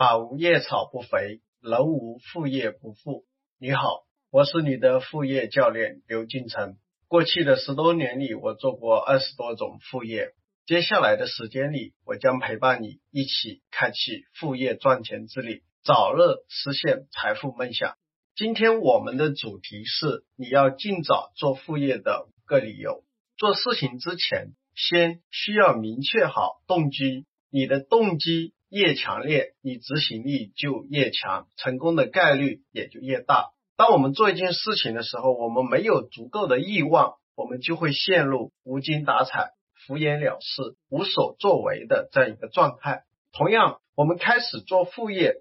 马无夜草不肥，人无副业不富。你好，我是你的副业教练刘金成。过去的十多年里，我做过二十多种副业。接下来的时间里，我将陪伴你一起开启副业赚钱之旅，早日实现财富梦想。今天我们的主题是你要尽早做副业的五个理由。做事情之前，先需要明确好动机，你的动机。越强烈，你执行力就越强，成功的概率也就越大。当我们做一件事情的时候，我们没有足够的欲望，我们就会陷入无精打采、敷衍了事、无所作为的这样一个状态。同样，我们开始做副业，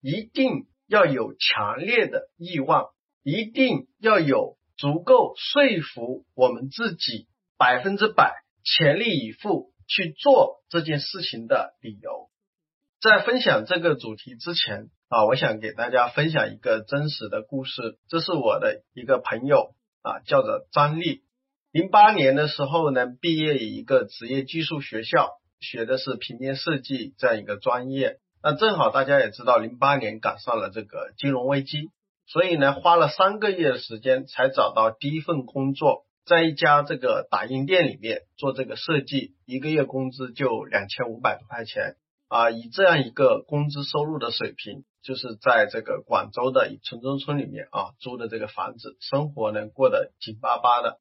一定要有强烈的欲望，一定要有足够说服我们自己百分之百全力以赴去做这件事情的理由。在分享这个主题之前啊，我想给大家分享一个真实的故事。这是我的一个朋友啊，叫做张丽。零八年的时候呢，毕业于一个职业技术学校，学的是平面设计这样一个专业。那正好大家也知道，零八年赶上了这个金融危机，所以呢，花了三个月的时间才找到第一份工作，在一家这个打印店里面做这个设计，一个月工资就两千五百多块钱。啊，以这样一个工资收入的水平，就是在这个广州的城中村里面啊租的这个房子，生活呢过得紧巴巴的。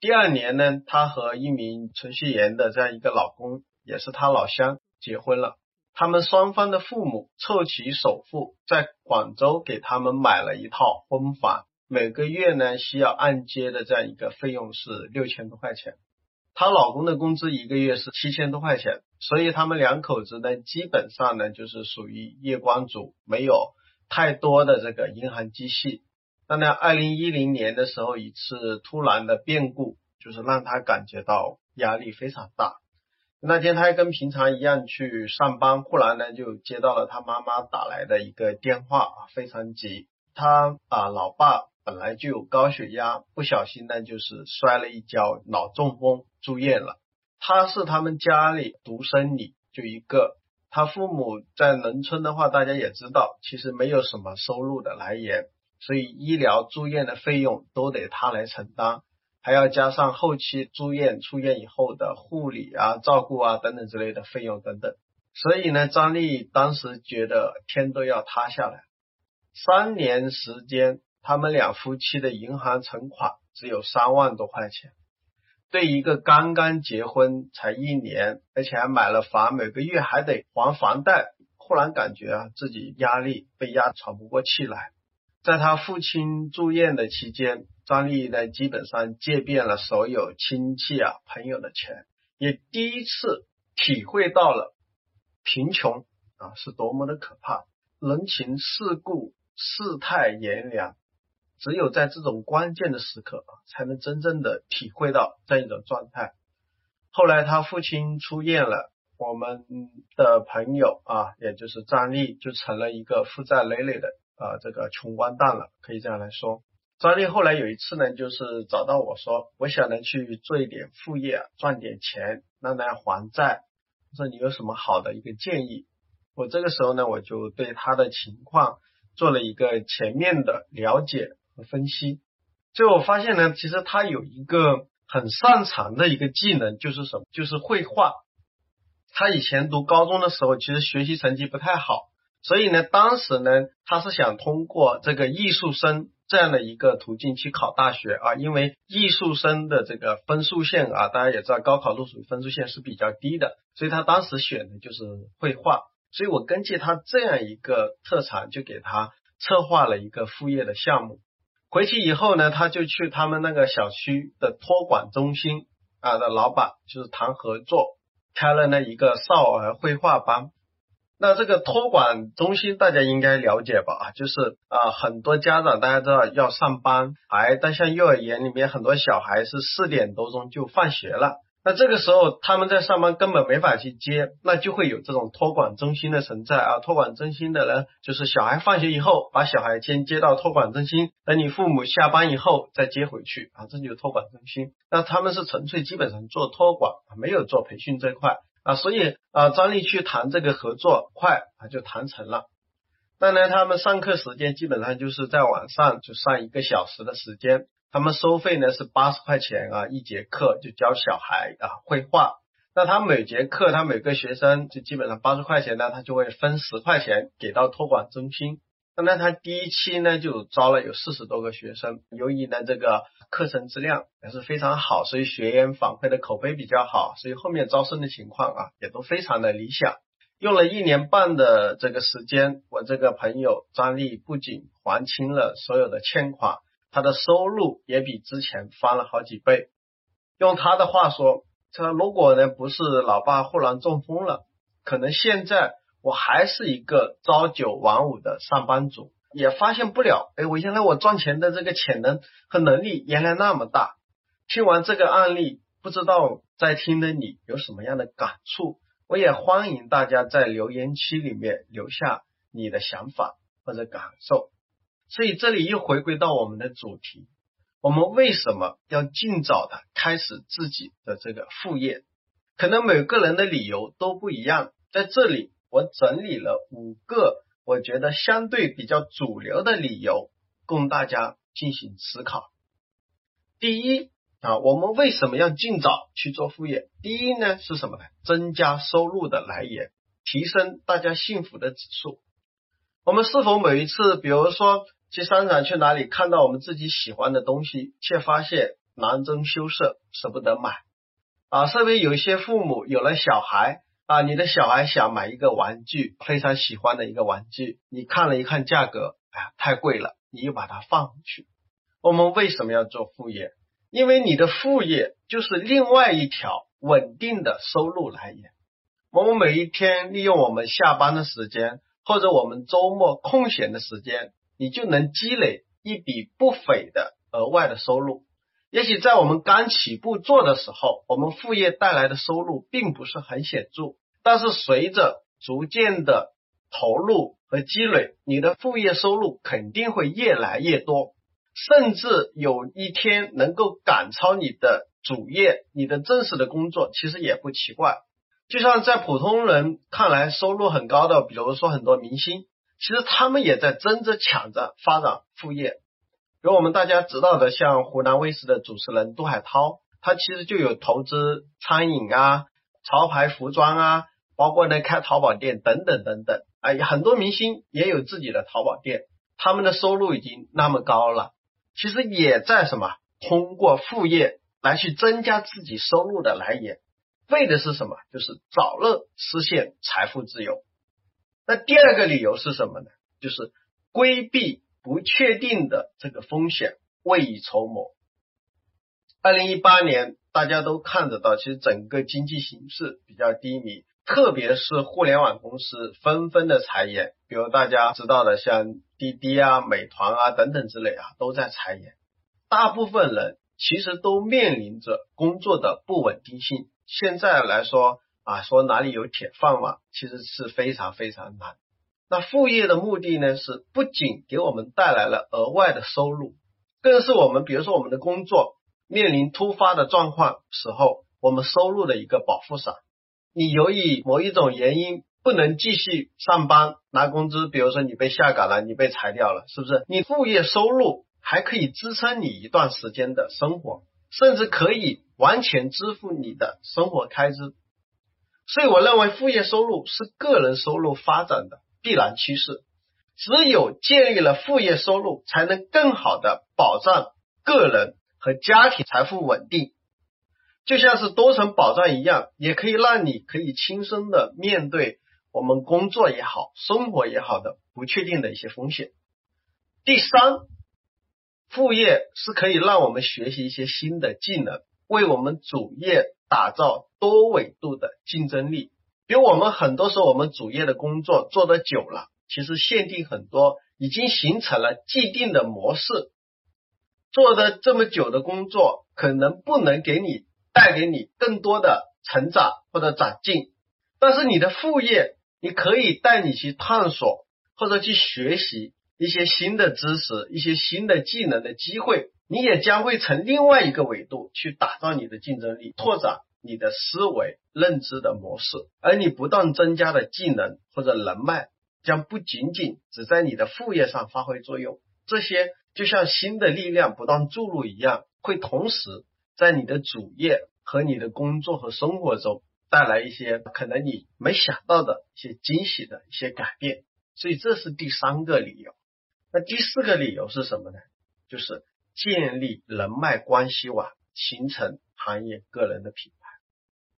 第二年呢，她和一名程序员的这样一个老公，也是她老乡结婚了。他们双方的父母凑齐首付，在广州给他们买了一套婚房，每个月呢需要按揭的这样一个费用是六千多块钱。她老公的工资一个月是七千多块钱，所以他们两口子呢，基本上呢就是属于月光族，没有太多的这个银行积蓄。那呢，二零一零年的时候，一次突然的变故，就是让他感觉到压力非常大。那天他跟平常一样去上班，忽然呢就接到了他妈妈打来的一个电话，非常急。他啊，老爸。本来就有高血压，不小心呢就是摔了一跤，脑中风住院了。他是他们家里独生女，就一个。他父母在农村的话，大家也知道，其实没有什么收入的来源，所以医疗住院的费用都得他来承担，还要加上后期住院、出院以后的护理啊、照顾啊等等之类的费用等等。所以呢，张丽当时觉得天都要塌下来。三年时间。他们两夫妻的银行存款只有三万多块钱，对一个刚刚结婚才一年，而且还买了房，每个月还得还房贷，忽然感觉啊自己压力被压喘不过气来。在他父亲住院的期间，张丽呢基本上借遍了所有亲戚啊朋友的钱，也第一次体会到了贫穷啊是多么的可怕，人情世故，世态炎凉。只有在这种关键的时刻啊，才能真正的体会到这样一种状态。后来他父亲出院了，我们的朋友啊，也就是张丽，就成了一个负债累累的啊这个穷光蛋了，可以这样来说。张丽后来有一次呢，就是找到我说，我想呢去做一点副业，赚点钱，让大家还债。说你有什么好的一个建议？我这个时候呢，我就对他的情况做了一个全面的了解。和分析，最后我发现呢，其实他有一个很擅长的一个技能，就是什么？就是绘画。他以前读高中的时候，其实学习成绩不太好，所以呢，当时呢，他是想通过这个艺术生这样的一个途径去考大学啊，因为艺术生的这个分数线啊，大家也知道，高考录取分数线是比较低的，所以他当时选的就是绘画。所以我根据他这样一个特长，就给他策划了一个副业的项目。回去以后呢，他就去他们那个小区的托管中心啊的老板，就是谈合作，开了那一个少儿绘画班。那这个托管中心大家应该了解吧？啊，就是啊，很多家长大家知道要上班，哎，但像幼儿园里面很多小孩是四点多钟就放学了。那这个时候他们在上班，根本没法去接，那就会有这种托管中心的存在啊。托管中心的人就是小孩放学以后，把小孩先接到托管中心，等你父母下班以后再接回去啊。这就是托管中心。那他们是纯粹基本上做托管，没有做培训这块，啊，所以啊，张丽去谈这个合作快啊，就谈成了。当然，他们上课时间基本上就是在晚上就上一个小时的时间，他们收费呢是八十块钱啊一节课，就教小孩啊绘画。那他每节课，他每个学生就基本上八十块钱呢，他就会分十块钱给到托管中心。那他第一期呢就招了有四十多个学生，由于呢这个课程质量也是非常好，所以学员反馈的口碑比较好，所以后面招生的情况啊也都非常的理想。用了一年半的这个时间，我这个朋友张丽不仅还清了所有的欠款，他的收入也比之前翻了好几倍。用他的话说。他如果呢不是老爸忽然中风了，可能现在我还是一个朝九晚五的上班族，也发现不了。哎，我原来我赚钱的这个潜能和能力原来那么大。听完这个案例，不知道在听的你有什么样的感触？我也欢迎大家在留言区里面留下你的想法或者感受。所以这里又回归到我们的主题。我们为什么要尽早的开始自己的这个副业？可能每个人的理由都不一样。在这里，我整理了五个我觉得相对比较主流的理由，供大家进行思考。第一啊，我们为什么要尽早去做副业？第一呢是什么呢？增加收入的来源，提升大家幸福的指数。我们是否每一次，比如说？去商场去哪里看到我们自己喜欢的东西，却发现囊中羞涩，舍不得买啊！稍微有一些父母有了小孩啊，你的小孩想买一个玩具，非常喜欢的一个玩具，你看了一看价格，哎呀，太贵了，你又把它放回去。我们为什么要做副业？因为你的副业就是另外一条稳定的收入来源。我们每一天利用我们下班的时间，或者我们周末空闲的时间。你就能积累一笔不菲的额外的收入。也许在我们刚起步做的时候，我们副业带来的收入并不是很显著，但是随着逐渐的投入和积累，你的副业收入肯定会越来越多，甚至有一天能够赶超你的主业，你的正式的工作其实也不奇怪。就像在普通人看来收入很高的，比如说很多明星。其实他们也在争着抢着发展副业，比如我们大家知道的，像湖南卫视的主持人杜海涛，他其实就有投资餐饮啊、潮牌服装啊，包括呢开淘宝店等等等等。哎，很多明星也有自己的淘宝店，他们的收入已经那么高了，其实也在什么通过副业来去增加自己收入的来源，为的是什么？就是早日实现财富自由。那第二个理由是什么呢？就是规避不确定的这个风险，未雨绸缪。二零一八年大家都看得到，其实整个经济形势比较低迷，特别是互联网公司纷纷的裁员，比如大家知道的像滴滴啊、美团啊等等之类啊，都在裁员。大部分人其实都面临着工作的不稳定性。现在来说。啊，说哪里有铁饭碗，其实是非常非常难。那副业的目的呢，是不仅给我们带来了额外的收入，更是我们，比如说我们的工作面临突发的状况时候，我们收入的一个保护伞。你由于某一种原因不能继续上班拿工资，比如说你被下岗了，你被裁掉了，是不是？你副业收入还可以支撑你一段时间的生活，甚至可以完全支付你的生活开支。所以我认为副业收入是个人收入发展的必然趋势。只有建立了副业收入，才能更好的保障个人和家庭财富稳定。就像是多层保障一样，也可以让你可以轻松的面对我们工作也好、生活也好的不确定的一些风险。第三，副业是可以让我们学习一些新的技能，为我们主业。打造多维度的竞争力，比如我们很多时候我们主业的工作做得久了，其实限定很多，已经形成了既定的模式，做的这么久的工作，可能不能给你带给你更多的成长或者长进，但是你的副业，你可以带你去探索或者去学习一些新的知识、一些新的技能的机会。你也将会从另外一个维度去打造你的竞争力，拓展你的思维认知的模式，而你不断增加的技能或者人脉，将不仅仅只在你的副业上发挥作用，这些就像新的力量不断注入一样，会同时在你的主业和你的工作和生活中带来一些可能你没想到的一些惊喜的一些改变。所以这是第三个理由。那第四个理由是什么呢？就是建立人脉关系网，形成行业个人的品牌。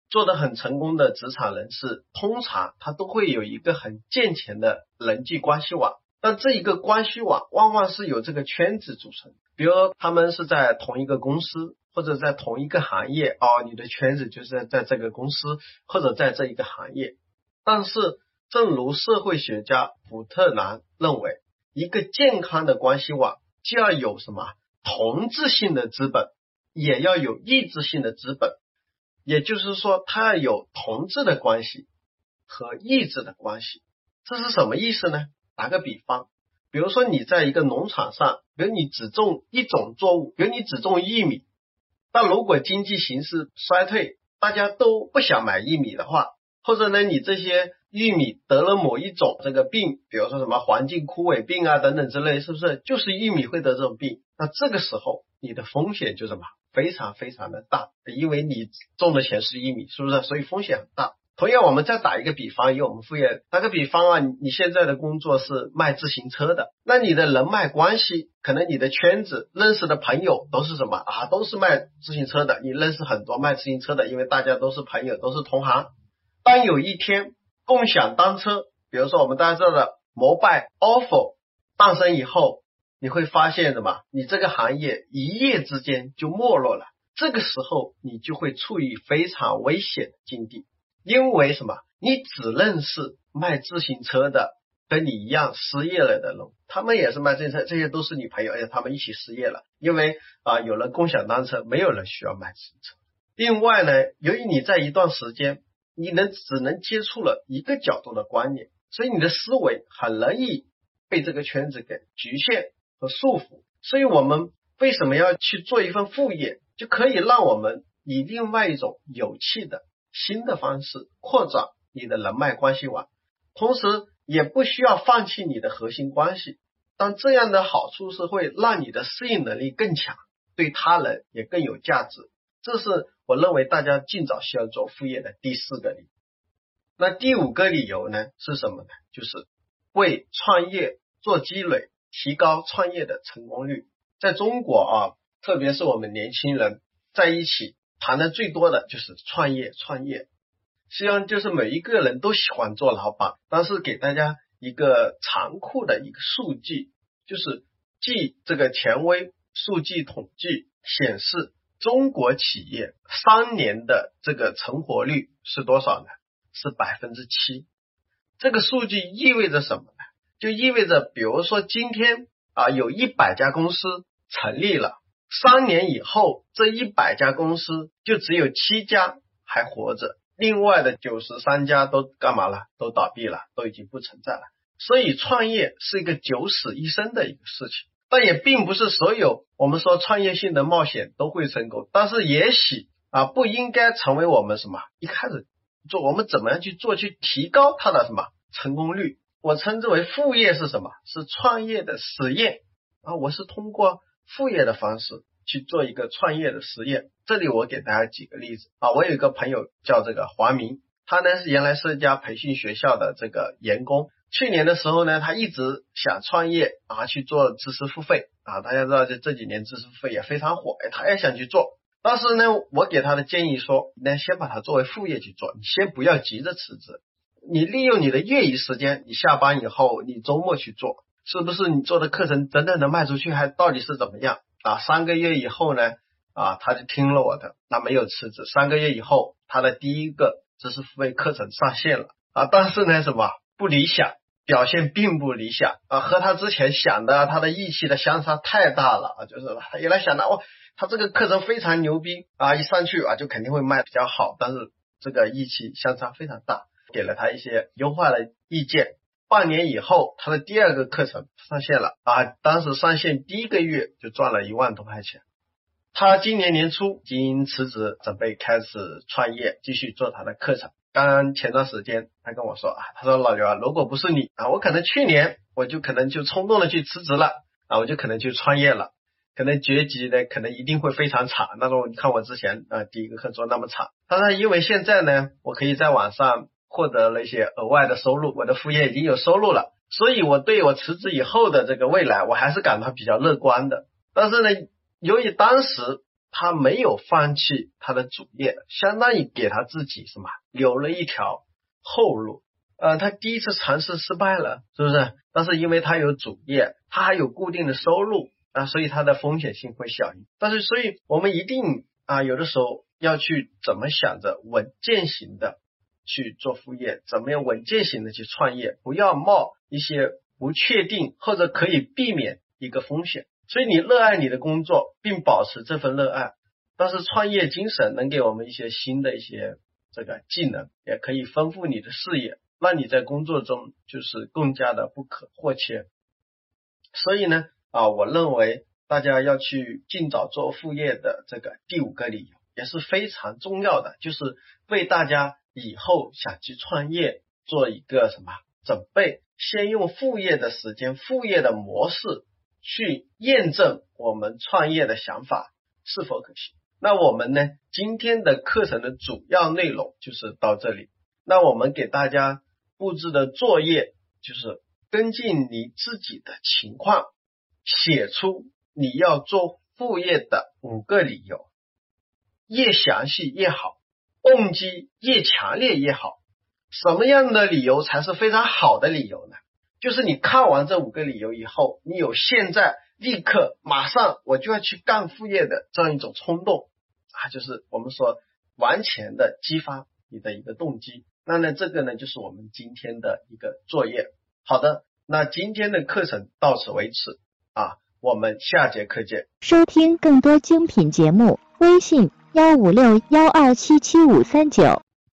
做得很成功的职场人士，通常他都会有一个很健全的人际关系网。但这一个关系网往往是由这个圈子组成，比如他们是在同一个公司，或者在同一个行业哦，你的圈子就是在这个公司或者在这一个行业。但是，正如社会学家普特南认为，一个健康的关系网就要有什么同质性的资本，也要有异质性的资本。也就是说，它要有同质的关系和异质的关系。这是什么意思呢？打个比方，比如说你在一个农场上，比如你只种一种作物，比如你只种玉米，但如果经济形势衰退，大家都不想买玉米的话，或者呢，你这些玉米得了某一种这个病，比如说什么环境枯萎病啊等等之类，是不是就是玉米会得这种病？那这个时候你的风险就什么非常非常的大，因为你种的钱是玉米，是不是？所以风险很大。同样，我们再打一个比方，以我们副业打个比方啊，你现在的工作是卖自行车的，那你的人脉关系，可能你的圈子认识的朋友都是什么啊？都是卖自行车的，你认识很多卖自行车的，因为大家都是朋友，都是同行。当有一天共享单车，比如说我们大家知道的摩拜、ofo 诞生以后，你会发现什么？你这个行业一夜之间就没落了，这个时候你就会处于非常危险的境地。因为什么？你只认识卖自行车的，跟你一样失业了的人，他们也是卖自行车，这些都是你朋友，而且他们一起失业了。因为啊，有了共享单车，没有人需要卖自行车。另外呢，由于你在一段时间，你能只能接触了一个角度的观念，所以你的思维很容易被这个圈子给局限和束缚。所以我们为什么要去做一份副业，就可以让我们以另外一种有趣的。新的方式扩展你的人脉关系网，同时也不需要放弃你的核心关系。但这样的好处是会让你的适应能力更强，对他人也更有价值。这是我认为大家尽早需要做副业的第四个理。那第五个理由呢是什么呢？就是为创业做积累，提高创业的成功率。在中国啊，特别是我们年轻人在一起。谈的最多的就是创业，创业，实际上就是每一个人都喜欢做老板。但是给大家一个残酷的一个数据，就是据这个权威数据统计显示，中国企业三年的这个成活率是多少呢？是百分之七。这个数据意味着什么呢？就意味着，比如说今天啊，有一百家公司成立了。三年以后，这一百家公司就只有七家还活着，另外的九十三家都干嘛了？都倒闭了，都已经不存在了。所以，创业是一个九死一生的一个事情。但也并不是所有我们说创业性的冒险都会成功。但是，也许啊，不应该成为我们什么一开始做，我们怎么样去做，去提高它的什么成功率？我称之为副业是什么？是创业的实验啊！我是通过。副业的方式去做一个创业的实验。这里我给大家举个例子啊，我有一个朋友叫这个华明，他呢是原来是一家培训学校的这个员工。去年的时候呢，他一直想创业啊，去做知识付费啊。大家知道这这几年知识付费也非常火，他也想去做。但是呢，我给他的建议说，那先把它作为副业去做，你先不要急着辞职，你利用你的业余时间，你下班以后，你周末去做。是不是你做的课程真正能卖出去，还到底是怎么样啊？三个月以后呢？啊，他就听了我的，那没有辞职。三个月以后，他的第一个知识付费课程上线了啊，但是呢，什么不理想，表现并不理想啊，和他之前想的他的预期的相差太大了啊，就是他原来想的哦，他这个课程非常牛逼啊，一上去啊就肯定会卖比较好，但是这个预期相差非常大，给了他一些优化的意见。半年以后，他的第二个课程上线了啊！当时上线第一个月就赚了一万多块钱，他今年年初已经辞职，准备开始创业，继续做他的课程。刚前段时间他跟我说啊，他说老刘啊，如果不是你啊，我可能去年我就可能就冲动的去辞职了啊，我就可能去创业了，可能结局呢可能一定会非常惨。那种你看我之前啊第一个课做那么惨，他说因为现在呢，我可以在网上获得了一些额外的收入，我的副业已经有收入了，所以我对我辞职以后的这个未来我还是感到比较乐观的。但是呢，由于当时。他没有放弃他的主业，相当于给他自己什么留了一条后路。呃，他第一次尝试失败了，是不是？但是因为他有主业，他还有固定的收入啊，所以他的风险性会小一点。但是，所以我们一定啊，有的时候要去怎么想着稳健型的去做副业，怎么样稳健型的去创业，不要冒一些不确定或者可以避免一个风险。所以你热爱你的工作，并保持这份热爱，但是创业精神能给我们一些新的一些这个技能，也可以丰富你的视野，让你在工作中就是更加的不可或缺。所以呢，啊，我认为大家要去尽早做副业的这个第五个理由也是非常重要的，就是为大家以后想去创业做一个什么准备，先用副业的时间、副业的模式。去验证我们创业的想法是否可行。那我们呢？今天的课程的主要内容就是到这里。那我们给大家布置的作业就是根据你自己的情况，写出你要做副业的五个理由，越详细越好，动机越强烈越好。什么样的理由才是非常好的理由呢？就是你看完这五个理由以后，你有现在立刻马上我就要去干副业的这样一种冲动啊，就是我们说完全的激发你的一个动机。那呢，这个呢就是我们今天的一个作业。好的，那今天的课程到此为止啊，我们下节课见。收听更多精品节目，微信幺五六幺二七七五三九。